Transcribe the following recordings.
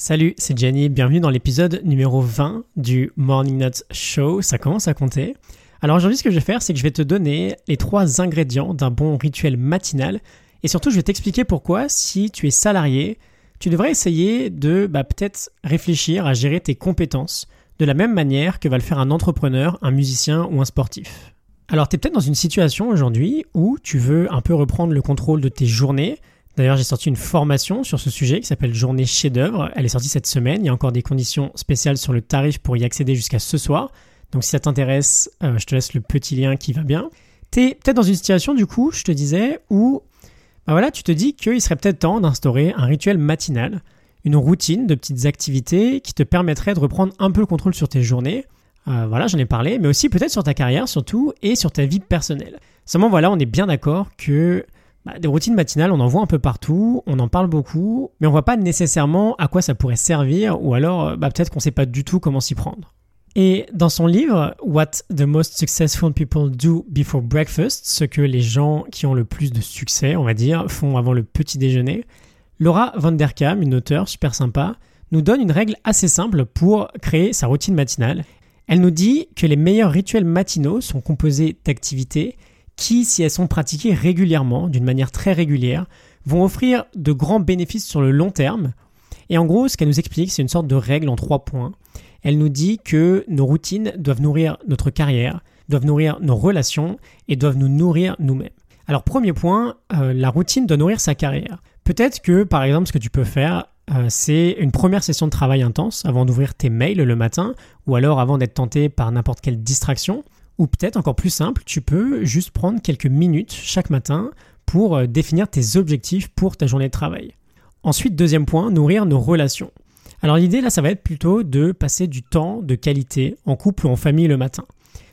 Salut, c'est Jenny, bienvenue dans l'épisode numéro 20 du Morning Notes Show, ça commence à compter. Alors aujourd'hui ce que je vais faire c'est que je vais te donner les trois ingrédients d'un bon rituel matinal et surtout je vais t'expliquer pourquoi si tu es salarié, tu devrais essayer de bah, peut-être réfléchir à gérer tes compétences de la même manière que va le faire un entrepreneur, un musicien ou un sportif. Alors tu es peut-être dans une situation aujourd'hui où tu veux un peu reprendre le contrôle de tes journées, D'ailleurs, j'ai sorti une formation sur ce sujet qui s'appelle Journée chef-d'œuvre. Elle est sortie cette semaine. Il y a encore des conditions spéciales sur le tarif pour y accéder jusqu'à ce soir. Donc, si ça t'intéresse, euh, je te laisse le petit lien qui va bien. Tu es peut-être dans une situation, du coup, je te disais, où bah voilà, tu te dis qu'il serait peut-être temps d'instaurer un rituel matinal, une routine de petites activités qui te permettrait de reprendre un peu le contrôle sur tes journées. Euh, voilà, j'en ai parlé, mais aussi peut-être sur ta carrière surtout et sur ta vie personnelle. Seulement, voilà, on est bien d'accord que bah, des routines matinales, on en voit un peu partout, on en parle beaucoup, mais on voit pas nécessairement à quoi ça pourrait servir, ou alors euh, bah, peut-être qu'on sait pas du tout comment s'y prendre. Et dans son livre What the Most Successful People Do Before Breakfast, ce que les gens qui ont le plus de succès, on va dire, font avant le petit déjeuner, Laura Van Der Kam, une auteure super sympa, nous donne une règle assez simple pour créer sa routine matinale. Elle nous dit que les meilleurs rituels matinaux sont composés d'activités qui, si elles sont pratiquées régulièrement, d'une manière très régulière, vont offrir de grands bénéfices sur le long terme. Et en gros, ce qu'elle nous explique, c'est une sorte de règle en trois points. Elle nous dit que nos routines doivent nourrir notre carrière, doivent nourrir nos relations et doivent nous nourrir nous-mêmes. Alors premier point, euh, la routine doit nourrir sa carrière. Peut-être que par exemple ce que tu peux faire, euh, c'est une première session de travail intense avant d'ouvrir tes mails le matin ou alors avant d'être tenté par n'importe quelle distraction. Ou peut-être encore plus simple, tu peux juste prendre quelques minutes chaque matin pour euh, définir tes objectifs pour ta journée de travail. Ensuite, deuxième point, nourrir nos relations. Alors l'idée là, ça va être plutôt de passer du temps de qualité en couple ou en famille le matin.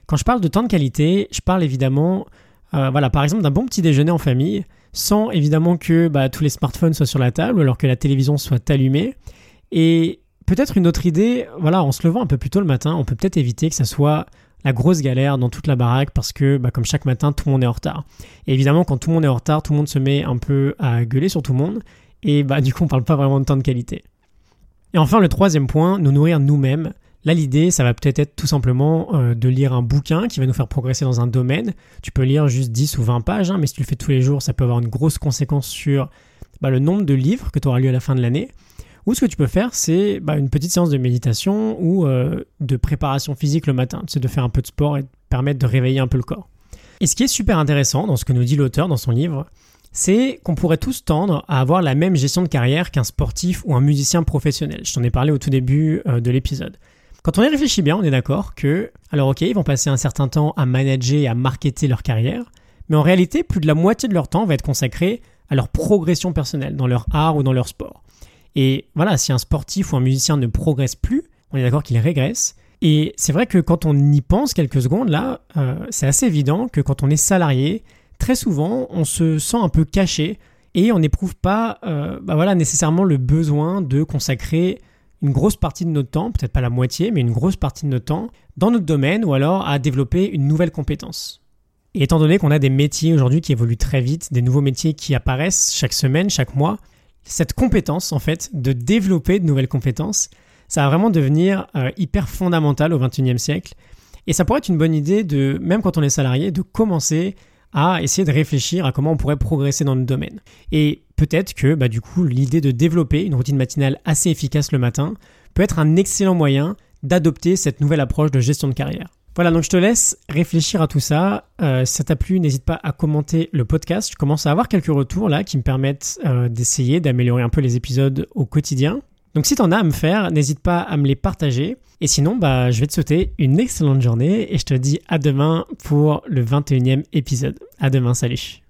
Quand je parle de temps de qualité, je parle évidemment, euh, voilà, par exemple d'un bon petit déjeuner en famille, sans évidemment que bah, tous les smartphones soient sur la table, alors que la télévision soit allumée. Et peut-être une autre idée, voilà, en se levant un peu plus tôt le matin, on peut peut-être éviter que ça soit la grosse galère dans toute la baraque parce que, bah, comme chaque matin, tout le monde est en retard. Et évidemment, quand tout le monde est en retard, tout le monde se met un peu à gueuler sur tout le monde. Et bah, du coup, on parle pas vraiment de temps de qualité. Et enfin, le troisième point, nous nourrir nous-mêmes. Là, l'idée, ça va peut-être être tout simplement euh, de lire un bouquin qui va nous faire progresser dans un domaine. Tu peux lire juste 10 ou 20 pages, hein, mais si tu le fais tous les jours, ça peut avoir une grosse conséquence sur bah, le nombre de livres que tu auras lu à la fin de l'année. Ou ce que tu peux faire, c'est bah, une petite séance de méditation ou euh, de préparation physique le matin. C'est de faire un peu de sport et de permettre de réveiller un peu le corps. Et ce qui est super intéressant dans ce que nous dit l'auteur dans son livre, c'est qu'on pourrait tous tendre à avoir la même gestion de carrière qu'un sportif ou un musicien professionnel. Je t'en ai parlé au tout début euh, de l'épisode. Quand on y réfléchit bien, on est d'accord que, alors ok, ils vont passer un certain temps à manager et à marketer leur carrière, mais en réalité, plus de la moitié de leur temps va être consacré à leur progression personnelle, dans leur art ou dans leur sport. Et voilà, si un sportif ou un musicien ne progresse plus, on est d'accord qu'il régresse. Et c'est vrai que quand on y pense quelques secondes, là, euh, c'est assez évident que quand on est salarié, très souvent, on se sent un peu caché et on n'éprouve pas euh, bah voilà, nécessairement le besoin de consacrer une grosse partie de notre temps, peut-être pas la moitié, mais une grosse partie de notre temps, dans notre domaine ou alors à développer une nouvelle compétence. Et étant donné qu'on a des métiers aujourd'hui qui évoluent très vite, des nouveaux métiers qui apparaissent chaque semaine, chaque mois, cette compétence, en fait, de développer de nouvelles compétences, ça va vraiment devenir euh, hyper fondamental au XXIe siècle. Et ça pourrait être une bonne idée de, même quand on est salarié, de commencer à essayer de réfléchir à comment on pourrait progresser dans le domaine. Et peut-être que, bah, du coup, l'idée de développer une routine matinale assez efficace le matin peut être un excellent moyen d'adopter cette nouvelle approche de gestion de carrière. Voilà, donc je te laisse réfléchir à tout ça. Euh, si ça t'a plu, n'hésite pas à commenter le podcast. Je commence à avoir quelques retours là qui me permettent euh, d'essayer d'améliorer un peu les épisodes au quotidien. Donc si t'en as à me faire, n'hésite pas à me les partager. Et sinon, bah, je vais te souhaiter une excellente journée et je te dis à demain pour le 21e épisode. À demain, salut